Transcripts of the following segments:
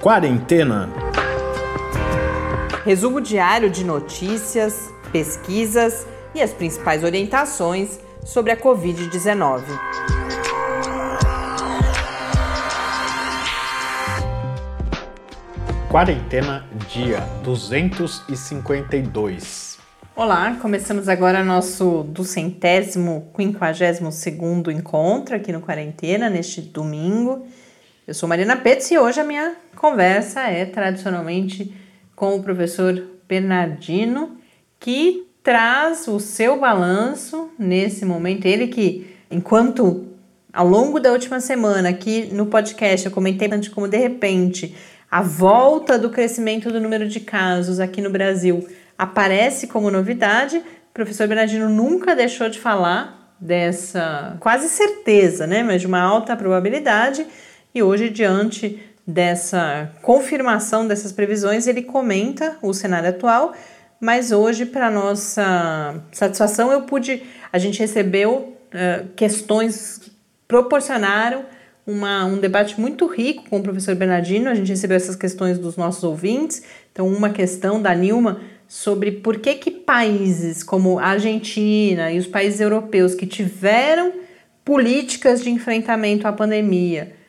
Quarentena. Resumo diário de notícias, pesquisas e as principais orientações sobre a Covid-19. Quarentena dia 252. Olá, começamos agora nosso duzentésimo, quinquagésimo segundo encontro aqui no Quarentena, neste domingo. Eu sou Marina Petz e hoje a minha conversa é tradicionalmente com o professor Bernardino, que traz o seu balanço nesse momento. Ele que, enquanto ao longo da última semana aqui no podcast eu comentei antes como de repente a volta do crescimento do número de casos aqui no Brasil aparece como novidade, o professor Bernardino nunca deixou de falar dessa quase certeza, né, mas de uma alta probabilidade e hoje, diante dessa confirmação dessas previsões, ele comenta o cenário atual, mas hoje, para nossa satisfação, eu pude, a gente recebeu uh, questões proporcionaram uma, um debate muito rico com o professor Bernardino. A gente recebeu essas questões dos nossos ouvintes. Então, uma questão da Nilma sobre por que, que países como a Argentina e os países europeus que tiveram políticas de enfrentamento à pandemia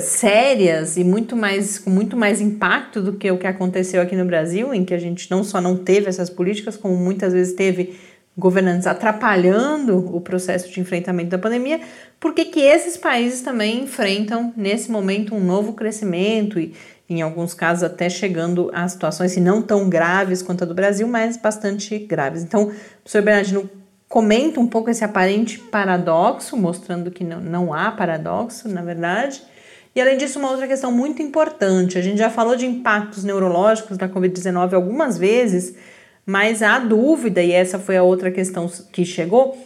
sérias e muito mais com muito mais impacto do que o que aconteceu aqui no Brasil, em que a gente não só não teve essas políticas, como muitas vezes teve governantes atrapalhando o processo de enfrentamento da pandemia, porque que esses países também enfrentam nesse momento um novo crescimento e em alguns casos até chegando a situações se não tão graves quanto a do Brasil, mas bastante graves. Então, professor Bernardino comenta um pouco esse aparente paradoxo, mostrando que não, não há paradoxo, na verdade, e além disso, uma outra questão muito importante: a gente já falou de impactos neurológicos da Covid-19 algumas vezes, mas há dúvida, e essa foi a outra questão que chegou,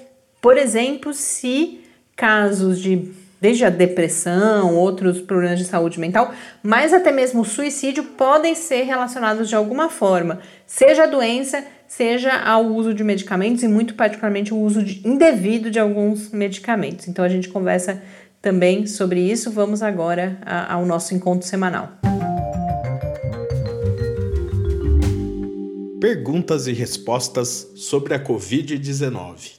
por exemplo, se casos de desde a depressão, outros problemas de saúde mental, mas até mesmo o suicídio podem ser relacionados de alguma forma, seja a doença, seja ao uso de medicamentos e muito particularmente o uso de, indevido de alguns medicamentos. Então a gente conversa também sobre isso, vamos agora ao nosso encontro semanal. Perguntas e respostas sobre a Covid-19.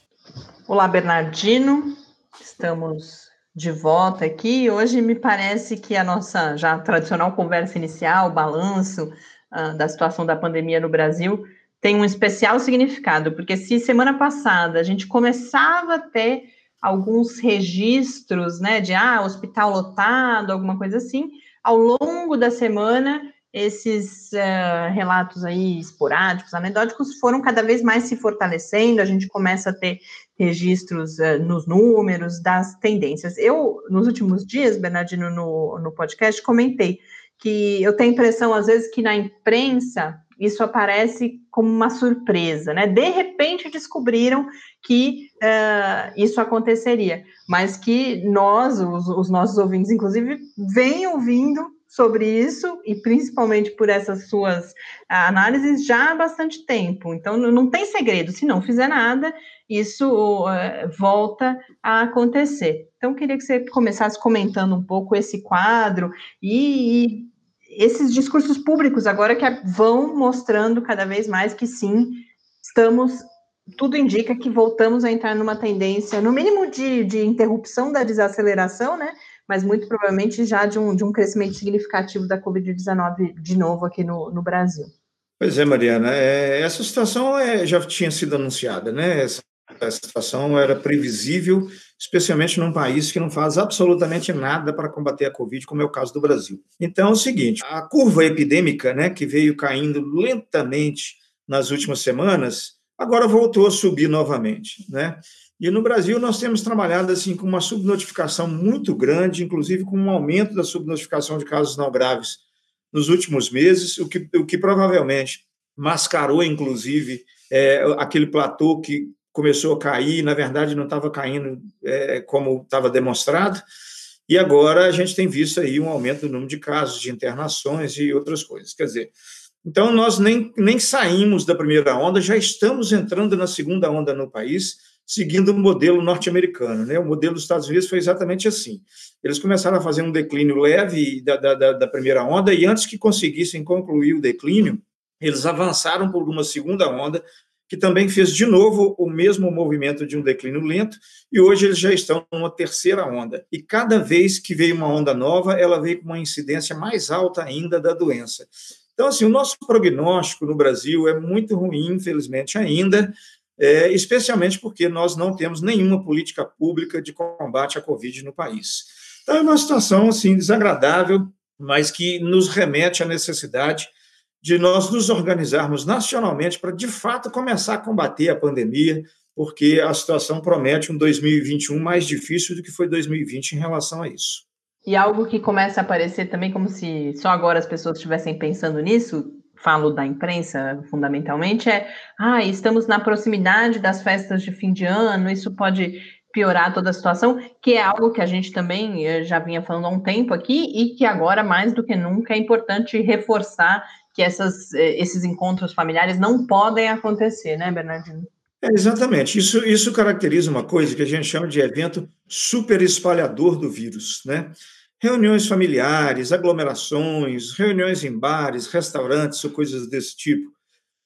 Olá, Bernardino. Estamos de volta aqui. Hoje me parece que a nossa já tradicional conversa inicial, balanço uh, da situação da pandemia no Brasil, tem um especial significado, porque se semana passada a gente começava a ter alguns registros, né, de ah, hospital lotado, alguma coisa assim. Ao longo da semana, esses uh, relatos aí esporádicos, anedóticos, foram cada vez mais se fortalecendo. A gente começa a ter registros uh, nos números das tendências. Eu, nos últimos dias, Bernardino, no, no podcast, comentei que eu tenho a impressão, às vezes, que na imprensa isso aparece como uma surpresa, né? De repente descobriram que uh, isso aconteceria, mas que nós, os, os, nossos ouvintes, inclusive, vêm ouvindo sobre isso e principalmente por essas suas análises já há bastante tempo. Então não tem segredo, se não fizer nada, isso uh, volta a acontecer. Então queria que você começasse comentando um pouco esse quadro e, e esses discursos públicos agora que vão mostrando cada vez mais que sim, estamos, tudo indica que voltamos a entrar numa tendência, no mínimo de, de interrupção da desaceleração, né? Mas muito provavelmente já de um, de um crescimento significativo da Covid-19 de novo aqui no, no Brasil. Pois é, Mariana, é, essa situação é, já tinha sido anunciada, né? Essa, essa situação era previsível especialmente num país que não faz absolutamente nada para combater a Covid, como é o caso do Brasil. Então é o seguinte: a curva epidêmica, né, que veio caindo lentamente nas últimas semanas, agora voltou a subir novamente, né? E no Brasil nós temos trabalhado assim com uma subnotificação muito grande, inclusive com um aumento da subnotificação de casos não graves nos últimos meses, o que, o que provavelmente mascarou, inclusive, é, aquele platô que começou a cair, na verdade não estava caindo é, como estava demonstrado, e agora a gente tem visto aí um aumento do número de casos, de internações e outras coisas. Quer dizer, então nós nem, nem saímos da primeira onda, já estamos entrando na segunda onda no país, seguindo o modelo norte-americano. Né? O modelo dos Estados Unidos foi exatamente assim. Eles começaram a fazer um declínio leve da, da, da primeira onda, e antes que conseguissem concluir o declínio, eles avançaram por uma segunda onda, que também fez de novo o mesmo movimento de um declínio lento, e hoje eles já estão numa terceira onda. E cada vez que veio uma onda nova, ela veio com uma incidência mais alta ainda da doença. Então, assim, o nosso prognóstico no Brasil é muito ruim, infelizmente, ainda, é, especialmente porque nós não temos nenhuma política pública de combate à Covid no país. Então, é uma situação, assim, desagradável, mas que nos remete à necessidade de nós nos organizarmos nacionalmente para, de fato, começar a combater a pandemia, porque a situação promete um 2021 mais difícil do que foi 2020 em relação a isso. E algo que começa a aparecer também como se só agora as pessoas estivessem pensando nisso, falo da imprensa fundamentalmente, é: ah, estamos na proximidade das festas de fim de ano, isso pode piorar toda a situação, que é algo que a gente também eh, já vinha falando há um tempo aqui e que agora, mais do que nunca, é importante reforçar que essas, eh, esses encontros familiares não podem acontecer, né, Bernardino? É, exatamente. Isso, isso caracteriza uma coisa que a gente chama de evento super espalhador do vírus, né? Reuniões familiares, aglomerações, reuniões em bares, restaurantes ou coisas desse tipo,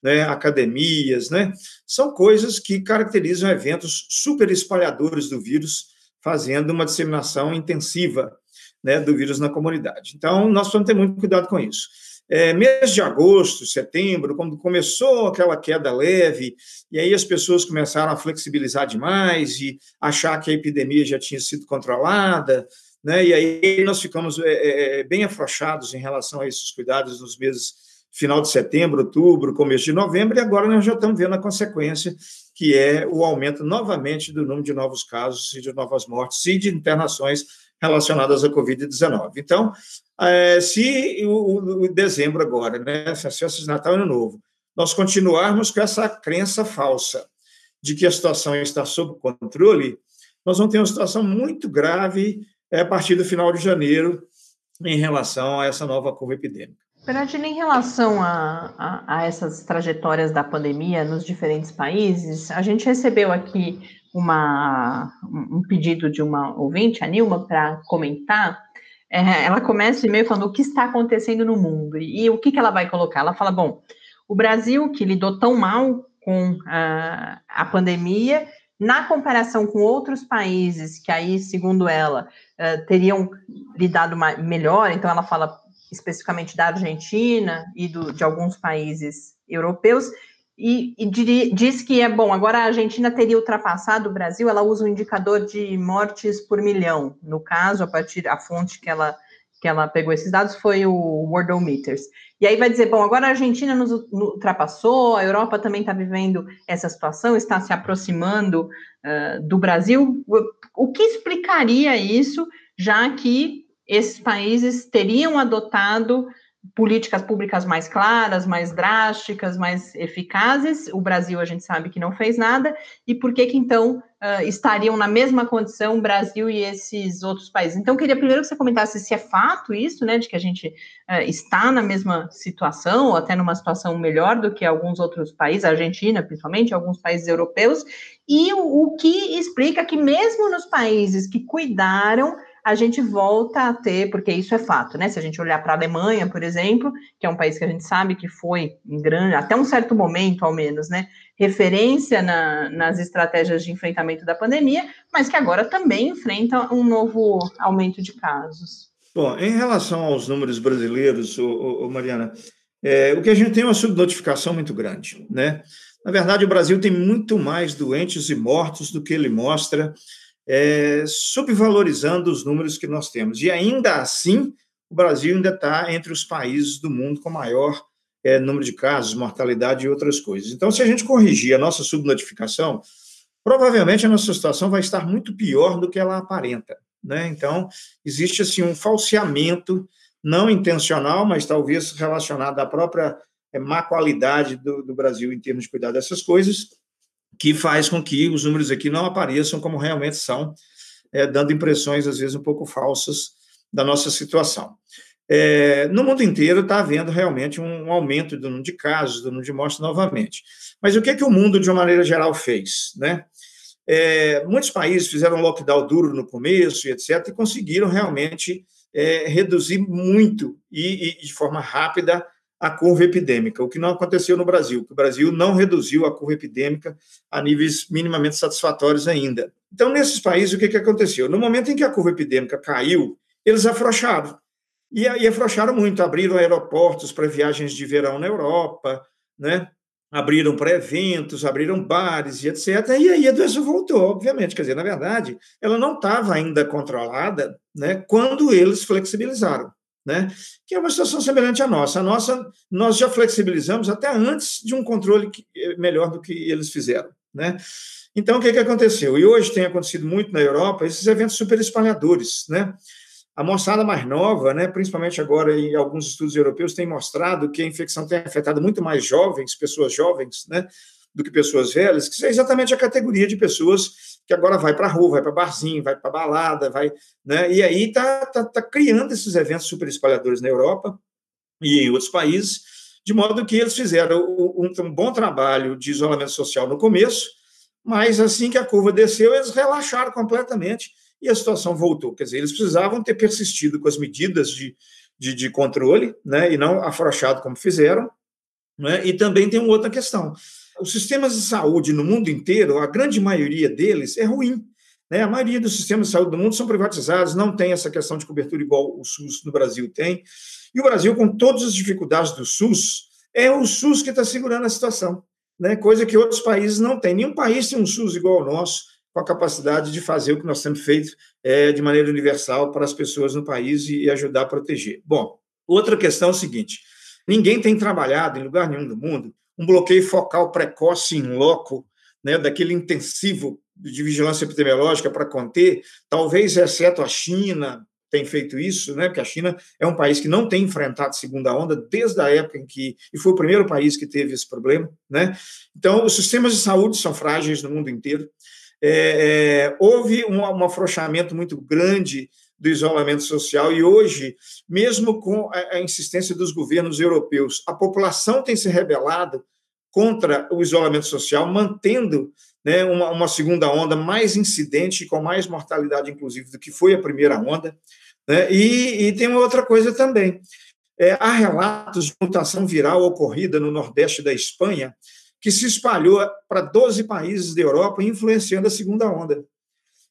né? academias, né? São coisas que caracterizam eventos super espalhadores do vírus, fazendo uma disseminação intensiva né, do vírus na comunidade. Então, nós precisamos ter muito cuidado com isso. É, mês de agosto, setembro, quando começou aquela queda leve, e aí as pessoas começaram a flexibilizar demais e achar que a epidemia já tinha sido controlada, né? E aí nós ficamos é, é, é, bem afrouxados em relação a esses cuidados nos meses final de setembro, outubro, começo de novembro, e agora nós já estamos vendo a consequência, que é o aumento novamente do número de novos casos e de novas mortes e de internações relacionadas à Covid-19. Então, é, se o, o, dezembro agora, né, as festas de Natal e Ano Novo, nós continuarmos com essa crença falsa de que a situação está sob controle, nós vamos ter uma situação muito grave é, a partir do final de janeiro em relação a essa nova curva epidêmica. Bernardino, em relação a, a, a, essas trajetórias da pandemia nos diferentes países, a gente recebeu aqui uma, um pedido de uma ouvinte, a Nilma, para comentar é, ela começa o e-mail falando o que está acontecendo no mundo e, o que, que ela vai colocar. Ela fala: bom, o Brasil, que lidou tão mal com a, a pandemia, na comparação com outros países que aí, segundo ela, uh, teriam lidado melhor, então ela fala especificamente da Argentina e do, de alguns países europeus, e, e diz que é bom. Agora a Argentina teria ultrapassado o Brasil. Ela usa o indicador de mortes por milhão. No caso, a partir a fonte que ela que ela pegou esses dados foi o Worldometers. E aí vai dizer, bom, agora a Argentina nos ultrapassou, a Europa também está vivendo essa situação, está se aproximando uh, do Brasil. O que explicaria isso, já que esses países teriam adotado políticas públicas mais claras, mais drásticas, mais eficazes. O Brasil, a gente sabe que não fez nada. E por que que então uh, estariam na mesma condição o Brasil e esses outros países? Então, queria primeiro que você comentasse se é fato isso, né, de que a gente uh, está na mesma situação, ou até numa situação melhor do que alguns outros países, a Argentina, principalmente, alguns países europeus, e o, o que explica que mesmo nos países que cuidaram a gente volta a ter, porque isso é fato, né? Se a gente olhar para a Alemanha, por exemplo, que é um país que a gente sabe que foi em grande, até um certo momento, ao menos, né? Referência na, nas estratégias de enfrentamento da pandemia, mas que agora também enfrenta um novo aumento de casos. Bom, em relação aos números brasileiros, ô, ô, Mariana, é, o que a gente tem é uma subnotificação muito grande, né? Na verdade, o Brasil tem muito mais doentes e mortos do que ele mostra é, subvalorizando os números que nós temos. E ainda assim, o Brasil ainda está entre os países do mundo com maior é, número de casos, mortalidade e outras coisas. Então, se a gente corrigir a nossa subnotificação, provavelmente a nossa situação vai estar muito pior do que ela aparenta. Né? Então, existe assim um falseamento não intencional, mas talvez relacionado à própria é, má qualidade do, do Brasil em termos de cuidar dessas coisas, que faz com que os números aqui não apareçam como realmente são, é, dando impressões, às vezes, um pouco falsas da nossa situação. É, no mundo inteiro está havendo realmente um aumento do número de casos, do número de mortes novamente. Mas o que, é que o mundo, de uma maneira geral, fez? Né? é, muitos países fizeram lockdown duro no começo e etc., e conseguiram realmente é, reduzir muito e, e, de forma rápida a curva epidêmica, o que não aconteceu no Brasil, o Brasil não reduziu a curva epidêmica a níveis minimamente satisfatórios ainda. Então, nesses países, o que, que aconteceu? No momento em que a curva epidêmica caiu, eles afrouxaram. E, e afrouxaram muito, abriram aeroportos para viagens de verão na Europa, né? abriram para eventos, abriram bares e etc. E aí a doença voltou, obviamente. Quer dizer, na verdade, ela não estava ainda controlada né, quando eles flexibilizaram. Né, que é uma situação semelhante à nossa. A nossa, nós já flexibilizamos até antes de um controle que, eh, melhor do que eles fizeram. Né? Então, o que, que aconteceu? E hoje tem acontecido muito na Europa esses eventos super espalhadores. Né? A moçada mais nova, né, principalmente agora em alguns estudos europeus, tem mostrado que a infecção tem afetado muito mais jovens, pessoas jovens, né, do que pessoas velhas, que é exatamente a categoria de pessoas que agora vai para a rua, vai para barzinho, vai para balada, vai, né, e aí está tá, tá criando esses eventos super espalhadores na Europa e em outros países, de modo que eles fizeram um, um bom trabalho de isolamento social no começo, mas assim que a curva desceu, eles relaxaram completamente e a situação voltou. Quer dizer, eles precisavam ter persistido com as medidas de, de, de controle, né, e não afrouxado como fizeram. Né, e também tem uma outra questão. Os sistemas de saúde no mundo inteiro, a grande maioria deles é ruim. Né? A maioria dos sistemas de saúde do mundo são privatizados, não tem essa questão de cobertura igual o SUS no Brasil tem. E o Brasil, com todas as dificuldades do SUS, é o SUS que está segurando a situação, né? coisa que outros países não têm. Nenhum país tem um SUS igual ao nosso com a capacidade de fazer o que nós temos feito é, de maneira universal para as pessoas no país e, ajudar a proteger. Bom, outra questão é o seguinte: ninguém tem trabalhado em lugar nenhum do mundo um bloqueio focal precoce em loco, né, daquele intensivo de vigilância epidemiológica para conter, talvez exceto a China tem feito isso, né, porque a China é um país que não tem enfrentado segunda onda desde a época em que e foi o primeiro país que teve esse problema, né? Então, os sistemas de saúde são frágeis no mundo inteiro é, é, houve um, um afrouxamento muito grande do isolamento social e hoje, mesmo com a, insistência dos governos europeus, a população tem se rebelado contra o isolamento social, mantendo né, uma, uma, segunda onda mais incidente, com mais mortalidade, inclusive, do que foi a primeira onda. Né? E, e tem uma outra coisa também. É, há relatos de mutação viral ocorrida no nordeste da Espanha, que se espalhou para 12 países da Europa, influenciando a segunda onda.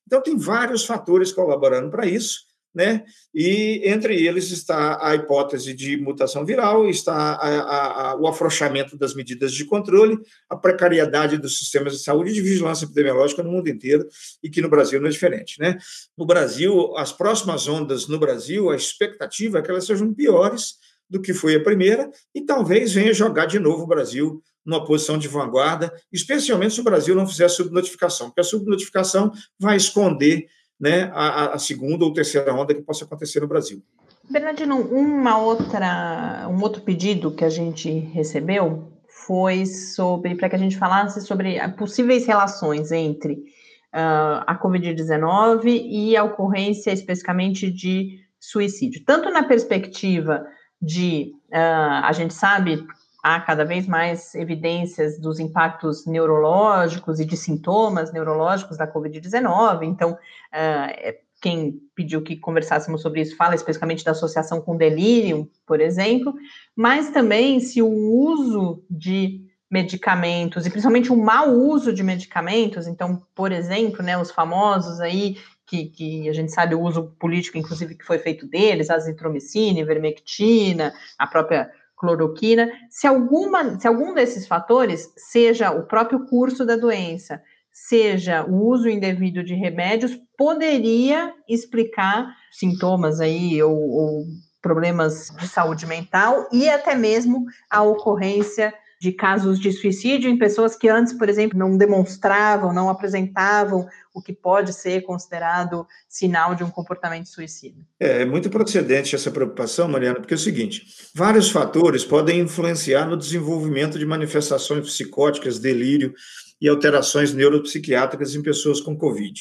Então, tem vários fatores colaborando para isso, né? E entre eles está a hipótese de mutação viral, está a, a, a, o afrouxamento das medidas de controle, a precariedade dos sistemas de saúde e de vigilância epidemiológica no mundo inteiro, e que no Brasil não é diferente, né? No Brasil, as próximas ondas no Brasil, a expectativa é que elas sejam piores do que foi a primeira, e talvez venha jogar de novo o Brasil numa posição de vanguarda, especialmente se o Brasil não fizer subnotificação, porque a subnotificação vai esconder né, a, a segunda ou terceira onda que possa acontecer no Brasil. Bernardino, uma outra, um outro pedido que a gente recebeu foi sobre para que a gente falasse sobre possíveis relações entre uh, a Covid-19 e a ocorrência especificamente de suicídio, tanto na perspectiva de uh, a gente sabe há cada vez mais evidências dos impactos neurológicos e de sintomas neurológicos da Covid-19. Então, uh, quem pediu que conversássemos sobre isso fala especificamente da associação com delírio, por exemplo, mas também se o uso de medicamentos, e principalmente o mau uso de medicamentos, então, por exemplo, né, os famosos aí, que, que, a gente sabe o uso político, inclusive, que foi feito deles, azitromicina, ivermectina, a própria cloroquina, se, alguma, se algum desses fatores, seja o próprio curso da doença, seja o uso indevido de remédios, poderia explicar sintomas aí ou, ou problemas de saúde mental e até mesmo a ocorrência de casos de suicídio em pessoas que antes, por exemplo, não demonstravam, não apresentavam o que pode ser considerado sinal de um comportamento suicida. É, é muito procedente essa preocupação, Mariana, porque é o seguinte: vários fatores podem influenciar no desenvolvimento de manifestações psicóticas, delírio e alterações neuropsiquiátricas em pessoas com Covid.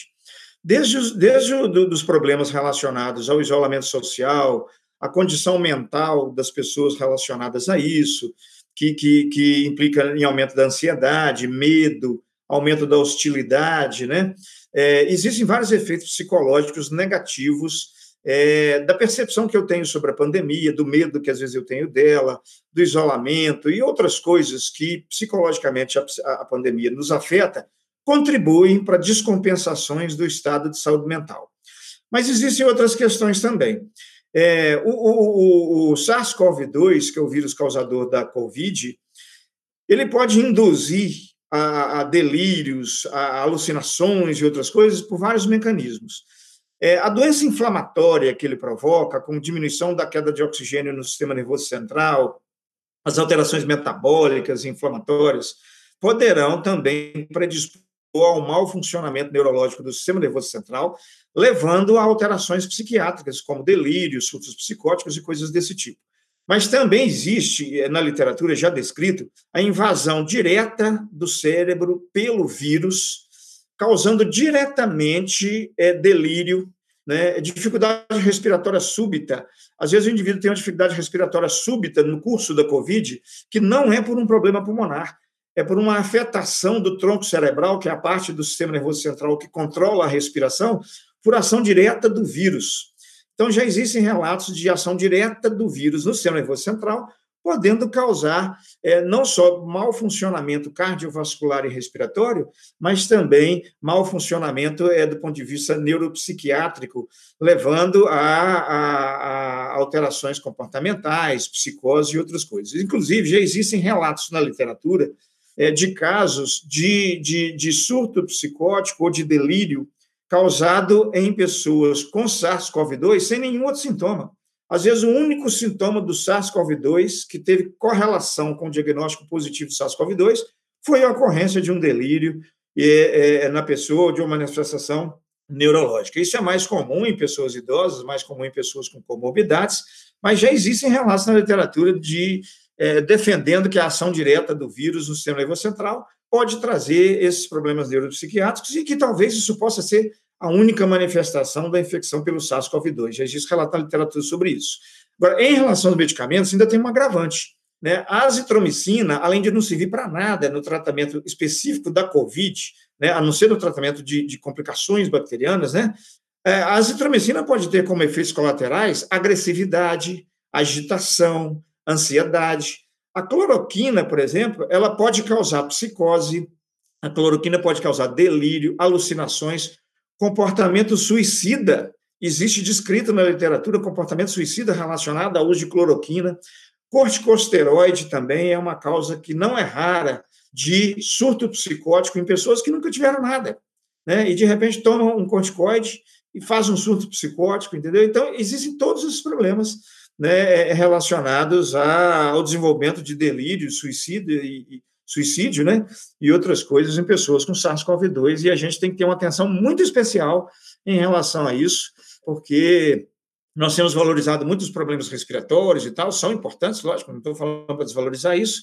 Desde os, desde os problemas relacionados ao isolamento social, a condição mental das pessoas relacionadas a isso, que, que, que implica em aumento da ansiedade, medo, aumento da hostilidade, né? É, existem vários efeitos psicológicos negativos é, da percepção que eu tenho sobre a pandemia, do medo que às vezes eu tenho dela, do isolamento e outras coisas que psicologicamente a, a pandemia nos afeta, contribuem para descompensações do estado de saúde mental. Mas existem outras questões também. É, o, o, o SARS-CoV-2, que é o vírus causador da Covid, ele pode induzir a, a delírios, a alucinações e outras coisas por vários mecanismos. É, a doença inflamatória que ele provoca, com diminuição da queda de oxigênio no sistema nervoso central, as alterações metabólicas e inflamatórias, poderão também predispor ao mau funcionamento neurológico do sistema nervoso central, levando a alterações psiquiátricas, como delírios, surtos psicóticos e coisas desse tipo. Mas também existe, eh, na literatura já descrito, a invasão direta do cérebro pelo vírus causando diretamente é, delírio, né, dificuldade respiratória súbita. Às vezes o indivíduo tem uma dificuldade respiratória súbita no curso da COVID, que não é por um problema pulmonar, é por uma afetação do tronco cerebral, que é a parte do sistema nervoso central que controla a respiração, por ação direta do vírus. Então, já existem relatos de ação direta do vírus no sistema nervoso central, podendo causar é, não só mau funcionamento cardiovascular e respiratório, mas também mau funcionamento é, do ponto de vista neuropsiquiátrico, levando a, a, a alterações comportamentais, psicose e outras coisas. Inclusive, já existem relatos na literatura de casos de, de, de surto psicótico ou de delírio causado em pessoas com SARS-CoV-2 sem nenhum outro sintoma. Às vezes, o único sintoma do SARS-CoV-2 que teve correlação com o diagnóstico positivo de SARS-CoV-2 foi a ocorrência de um delírio é, é, na pessoa, de uma manifestação neurológica. Isso é mais comum em pessoas idosas, mais comum em pessoas com comorbidades, mas já existem relatos na literatura de é, defendendo que a ação direta do vírus no sistema nervoso central pode trazer esses problemas neuropsiquiátricos e que talvez isso possa ser a única manifestação da infecção pelo SARS-CoV-2. Já existe relato na literatura sobre isso. Agora, em relação aos medicamentos, ainda tem um agravante. Né? A azitromicina, além de não servir para nada no tratamento específico da COVID, né, a não ser no tratamento de, de complicações bacterianas, né, é, a azitromicina pode ter como efeitos colaterais agressividade, agitação, ansiedade. A cloroquina, por exemplo, ela pode causar psicose, a cloroquina pode causar delírio, alucinações, Comportamento suicida, existe descrito na literatura comportamento suicida relacionado ao uso de cloroquina. Corticosteroide também é uma causa que não é rara de surto psicótico em pessoas que nunca tiveram nada, né? E de repente tomam um corticoide e faz um surto psicótico, entendeu? Então, existem todos esses problemas né, relacionados ao desenvolvimento de delírio, suicídio e, suicídio, né? E outras coisas em pessoas com SARS-CoV-2. E a gente tem que ter uma atenção muito especial em relação a isso, porque nós temos valorizado muitos problemas respiratórios e tal, são importantes, lógico, não estou falando para desvalorizar isso,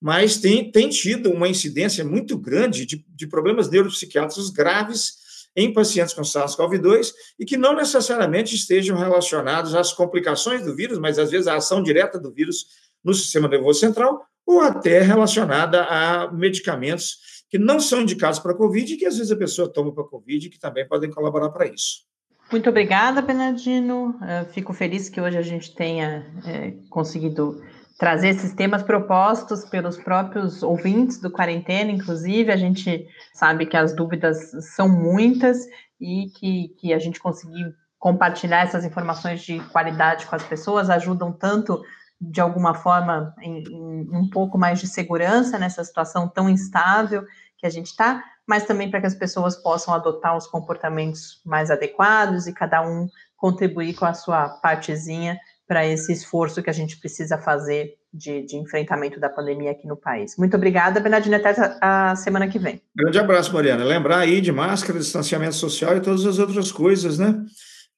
mas tem, tem tido uma incidência muito grande de, de problemas neuropsiquiátricos graves em pacientes com SARS-CoV-2 e que não necessariamente estejam relacionados às complicações do vírus, mas às vezes à ação direta do vírus no sistema nervoso central ou até relacionada a medicamentos que não são indicados para COVID e que às vezes a pessoa toma para COVID e que também podem colaborar para isso. Muito obrigada, Bernardino. fico feliz que hoje a gente tenha é, conseguido trazer esses temas propostos pelos próprios ouvintes do Quarentena, inclusive. A gente sabe que as dúvidas são muitas e que, que a gente conseguir compartilhar essas informações de qualidade com as pessoas ajudam tanto de alguma forma, em, em um pouco mais de segurança nessa situação tão instável que a gente está, mas também para que as pessoas possam adotar os comportamentos mais adequados e cada um contribuir com a sua partezinha para esse esforço que a gente precisa fazer de, de, enfrentamento da pandemia aqui no país. Muito obrigada, Bernardina, até a semana que vem. Grande abraço, Mariana. Lembrar aí de máscara, distanciamento social e todas as outras coisas, né?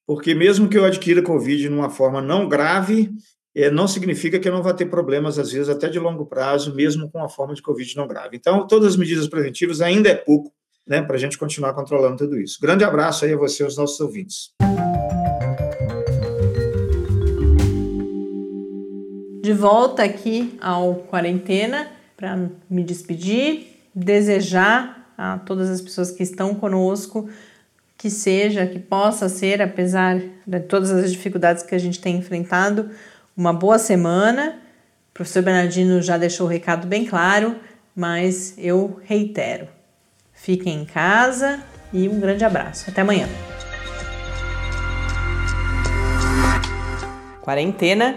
Porque mesmo que eu adquira Covid numa forma não grave, é, não significa que eu não vá ter problemas, às vezes, até de longo prazo, mesmo com a forma de Covid não grave. Então, todas as medidas preventivas ainda é pouco né, para a gente continuar controlando tudo isso. Grande abraço aí a você e aos nossos ouvintes. De volta aqui ao Quarentena, para me despedir, desejar a todas as pessoas que estão conosco, que seja, que possa ser, apesar de todas as dificuldades que a gente tem enfrentado, uma boa semana. O professor Bernardino já deixou o recado bem claro, mas eu reitero. Fiquem em casa e um grande abraço. Até amanhã. Quarentena